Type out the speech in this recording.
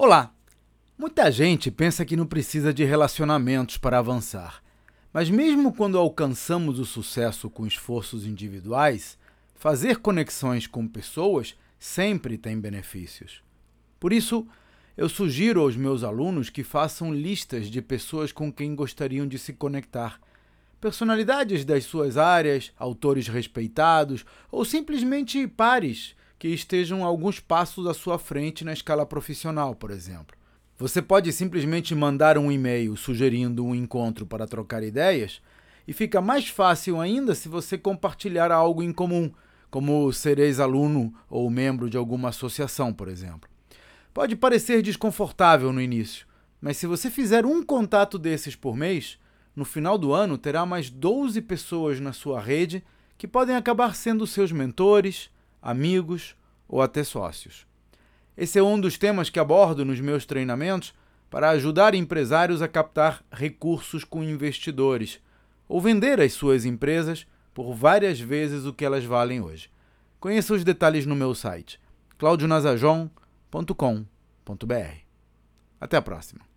Olá! Muita gente pensa que não precisa de relacionamentos para avançar. Mas, mesmo quando alcançamos o sucesso com esforços individuais, fazer conexões com pessoas sempre tem benefícios. Por isso, eu sugiro aos meus alunos que façam listas de pessoas com quem gostariam de se conectar. Personalidades das suas áreas, autores respeitados ou simplesmente pares que estejam alguns passos à sua frente na escala profissional, por exemplo. Você pode simplesmente mandar um e-mail sugerindo um encontro para trocar ideias, e fica mais fácil ainda se você compartilhar algo em comum, como ser ex-aluno ou membro de alguma associação, por exemplo. Pode parecer desconfortável no início, mas se você fizer um contato desses por mês, no final do ano terá mais 12 pessoas na sua rede que podem acabar sendo seus mentores, amigos ou até sócios. Esse é um dos temas que abordo nos meus treinamentos para ajudar empresários a captar recursos com investidores ou vender as suas empresas por várias vezes o que elas valem hoje. Conheça os detalhes no meu site claudionazajon.com.br. Até a próxima.